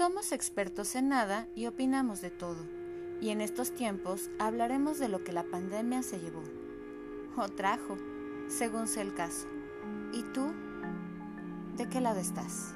Somos expertos en nada y opinamos de todo. Y en estos tiempos hablaremos de lo que la pandemia se llevó o trajo, según sea el caso. ¿Y tú? ¿De qué lado estás?